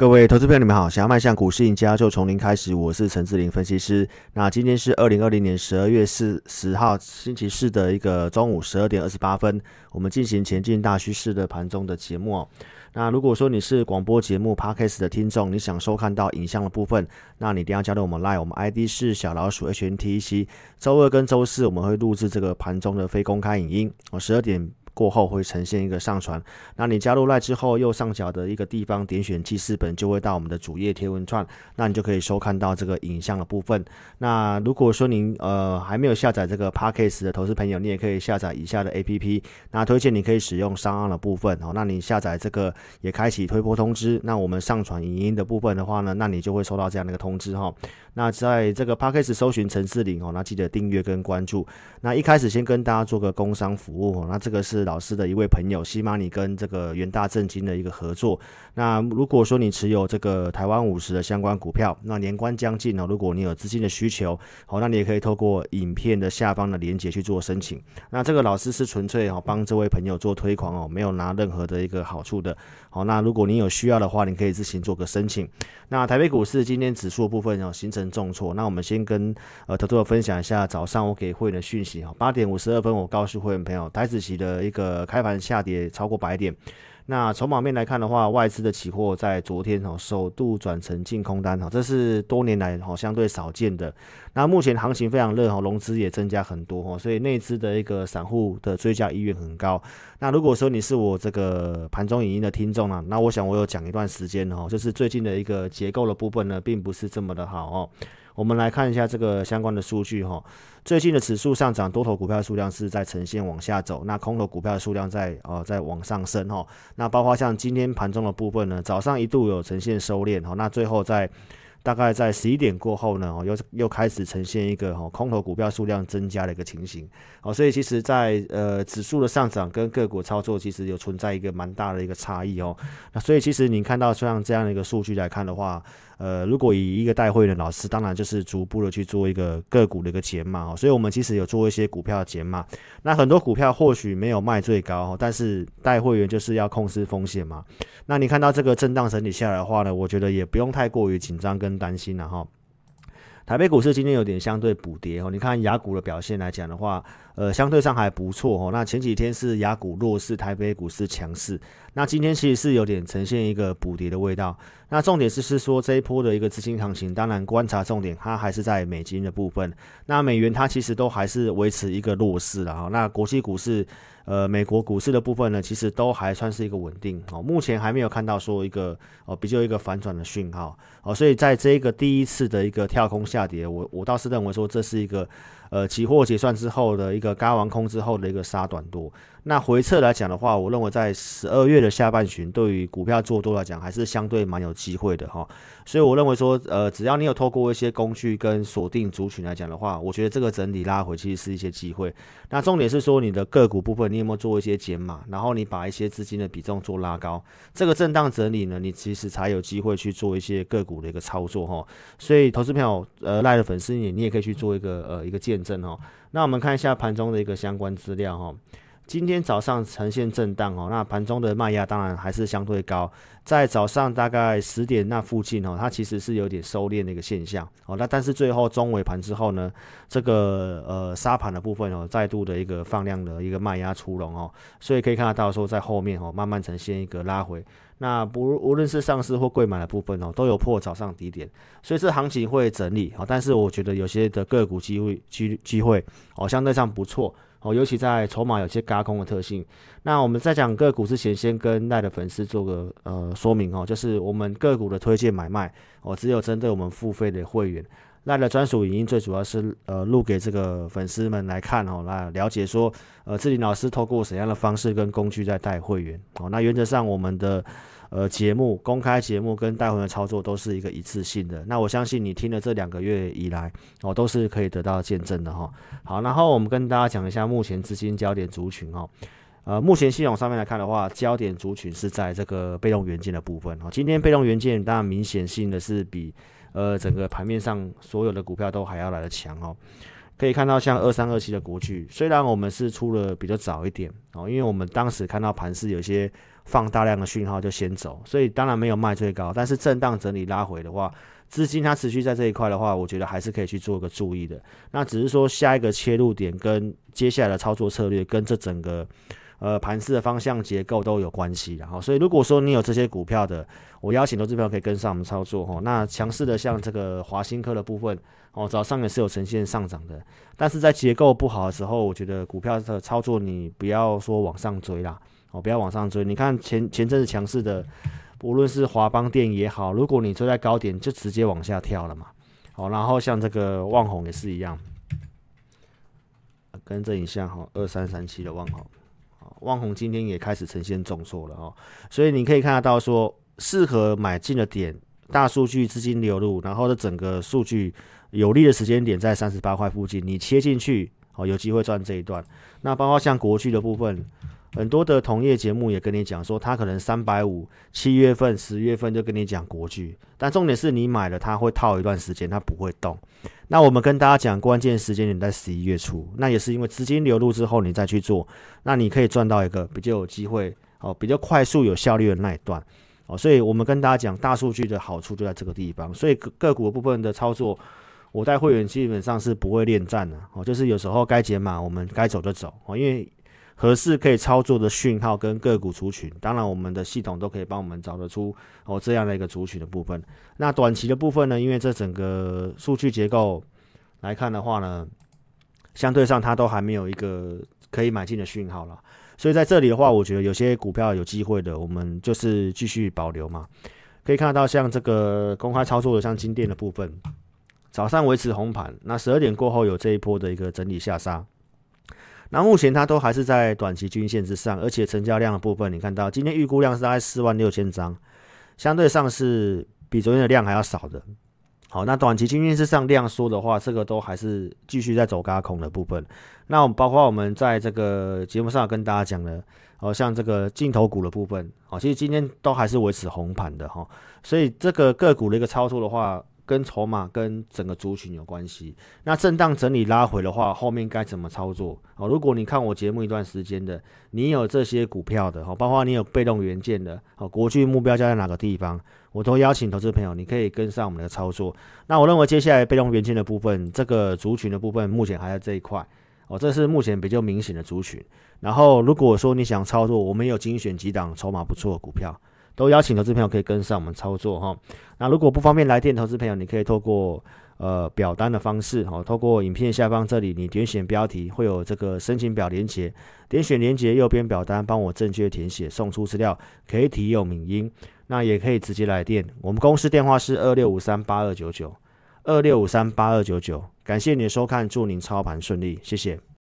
各位投资朋友，你们好！想要迈向股市赢家，就从零开始。我是陈志林分析师。那今天是二零二零年十二月四十号星期四的一个中午十二点二十八分，我们进行前进大趋势的盘中的节目。那如果说你是广播节目 Podcast 的听众，你想收看到影像的部分，那你一定要加入我们 Live，我们 ID 是小老鼠 HNTC。周二跟周四我们会录制这个盘中的非公开影音，我十二点。过后会呈现一个上传，那你加入赖之后，右上角的一个地方点选记事本，就会到我们的主页贴文串，那你就可以收看到这个影像的部分。那如果说您呃还没有下载这个 Parkes 的投资朋友，你也可以下载以下的 APP。那推荐你可以使用上岸的部分哦。那你下载这个也开启推播通知，那我们上传影音的部分的话呢，那你就会收到这样的一个通知哈。那在这个 Parkes 搜寻陈志玲哦，那记得订阅跟关注。那一开始先跟大家做个工商服务哦，那这个是。老师的一位朋友，西马尼跟这个元大正金的一个合作。那如果说你持有这个台湾五十的相关股票，那年关将近呢，如果你有资金的需求，好，那你也可以透过影片的下方的连接去做申请。那这个老师是纯粹哦帮这位朋友做推广哦，没有拿任何的一个好处的。好，那如果你有需要的话，你可以自行做个申请。那台北股市今天指数部分哦形成重挫，那我们先跟呃投资者分享一下早上我给会员的讯息哈，八点五十二分我告诉会员朋友，台子期的个开盘下跌超过百点。那筹码面来看的话，外资的期货在昨天哦首度转成净空单哈，这是多年来哈相对少见的。那目前行情非常热哈，融资也增加很多哈，所以内资的一个散户的追加意愿很高。那如果说你是我这个盘中影音的听众呢，那我想我有讲一段时间哦，就是最近的一个结构的部分呢，并不是这么的好哦。我们来看一下这个相关的数据哈。最近的指数上涨，多头股票数量是在呈现往下走，那空头股票的数量在呃在往上升哈。那包括像今天盘中的部分呢，早上一度有呈现收敛哈，那最后在大概在十一点过后呢，哦又又开始呈现一个哈空头股票数量增加的一个情形。哦，所以其实，在呃指数的上涨跟个股操作其实有存在一个蛮大的一个差异哦。那所以其实你看到像这样的一个数据来看的话。呃，如果以一个带会员的老师，当然就是逐步的去做一个个股的一个减码，所以我们其实有做一些股票的减码。那很多股票或许没有卖最高，但是带会员就是要控制风险嘛。那你看到这个震荡整理下来的话呢，我觉得也不用太过于紧张跟担心了哈。台北股市今天有点相对补跌哦，你看雅股的表现来讲的话。呃，相对上还不错哦。那前几天是雅股弱势，台北股市强势。那今天其实是有点呈现一个补跌的味道。那重点是是说这一波的一个资金行情，当然观察重点它还是在美金的部分。那美元它其实都还是维持一个弱势的哈。那国际股市，呃，美国股市的部分呢，其实都还算是一个稳定哦。目前还没有看到说一个哦比较一个反转的讯号哦。所以在这一个第一次的一个跳空下跌，我我倒是认为说这是一个。呃，期货结算之后的一个嘎完空之后的一个杀短多。那回撤来讲的话，我认为在十二月的下半旬，对于股票做多来讲，还是相对蛮有机会的哈。所以我认为说，呃，只要你有透过一些工具跟锁定族群来讲的话，我觉得这个整体拉回其实是一些机会。那重点是说，你的个股部分，你有没有做一些减码，然后你把一些资金的比重做拉高，这个震荡整理呢，你其实才有机会去做一些个股的一个操作哈。所以，投资朋友，呃，赖的粉丝你你也可以去做一个呃一个见证哈。那我们看一下盘中的一个相关资料哈。今天早上呈现震荡哦，那盘中的卖压当然还是相对高，在早上大概十点那附近哦，它其实是有点收敛的一个现象哦，那但是最后中尾盘之后呢，这个呃沙盘的部分哦，再度的一个放量的一个卖压出笼哦，所以可以看得到说在后面哦，慢慢呈现一个拉回，那不无论是上市或贵买的部分哦，都有破早上低点，所以这行情会整理哦，但是我觉得有些的个股机会机机会哦，相对上不错。哦，尤其在筹码有些嘎空的特性。那我们在讲个股之前，先跟赖的粉丝做个呃说明哦，就是我们个股的推荐买卖哦，只有针对我们付费的会员。赖的专属语音最主要是呃录给这个粉丝们来看哦，来了解说呃志林老师透过怎样的方式跟工具在带会员哦。那原则上我们的。呃，节目公开节目跟带回的操作都是一个一次性的。那我相信你听了这两个月以来，哦，都是可以得到见证的哈。好，然后我们跟大家讲一下目前资金焦点族群哦。呃，目前系统上面来看的话，焦点族群是在这个被动元件的部分哈。今天被动元件当然明显性的是比呃整个盘面上所有的股票都还要来的强哦。可以看到像二三二七的国巨，虽然我们是出了比较早一点哦，因为我们当时看到盘势有些。放大量的讯号就先走，所以当然没有卖最高，但是震荡整理拉回的话，资金它持续在这一块的话，我觉得还是可以去做个注意的。那只是说下一个切入点跟接下来的操作策略跟这整个呃盘势的方向结构都有关系，然后所以如果说你有这些股票的，我邀请投资朋友可以跟上我们操作哈。那强势的像这个华新科的部分哦，早上也是有呈现上涨的，但是在结构不好的时候，我觉得股票的操作你不要说往上追啦。哦，不要往上追。你看前前阵子强势的，无论是华邦电也好，如果你追在高点，就直接往下跳了嘛。好，然后像这个旺宏也是一样，跟着一下哈，二三三七的旺宏，旺宏今天也开始呈现重挫了哦。所以你可以看得到说，适合买进的点，大数据资金流入，然后的整个数据有利的时间点在三十八块附近，你切进去，哦，有机会赚这一段。那包括像国巨的部分。很多的同业节目也跟你讲说，他可能三百五七月份、十月份就跟你讲国剧，但重点是你买了，它会套一段时间，它不会动。那我们跟大家讲，关键时间点在十一月初，那也是因为资金流入之后，你再去做，那你可以赚到一个比较有机会哦，比较快速有效率的那一段哦。所以我们跟大家讲，大数据的好处就在这个地方。所以个股部分的操作，我带会员基本上是不会恋战的哦，就是有时候该解码，我们该走就走哦，因为。合适可以操作的讯号跟个股族群，当然我们的系统都可以帮我们找得出哦这样的一个族群的部分。那短期的部分呢，因为这整个数据结构来看的话呢，相对上它都还没有一个可以买进的讯号了。所以在这里的话，我觉得有些股票有机会的，我们就是继续保留嘛。可以看到像这个公开操作的，像金店的部分，早上维持红盘，那十二点过后有这一波的一个整理下杀。那目前它都还是在短期均线之上，而且成交量的部分，你看到今天预估量是大概四万六千张，相对上是比昨天的量还要少的。好，那短期均线之上量缩的话，这个都还是继续在走高空的部分。那我们包括我们在这个节目上跟大家讲的，哦，像这个镜头股的部分，哦，其实今天都还是维持红盘的哈。所以这个个股的一个操作的话。跟筹码跟整个族群有关系。那震荡整理拉回的话，后面该怎么操作？哦，如果你看我节目一段时间的，你有这些股票的，哦，包括你有被动元件的，哦，国巨目标价在哪个地方？我都邀请投资朋友，你可以跟上我们的操作。那我认为接下来被动元件的部分，这个族群的部分，目前还在这一块，哦，这是目前比较明显的族群。然后如果说你想操作，我们有精选几档筹码不错的股票。都邀请投资朋友可以跟上我们操作哈。那如果不方便来电，投资朋友你可以透过呃表单的方式哈，透过影片下方这里你点选标题会有这个申请表连接，点选连接右边表单帮我正确填写送出资料，可以提有名音，那也可以直接来电。我们公司电话是二六五三八二九九二六五三八二九九。感谢你的收看，祝您操盘顺利，谢谢。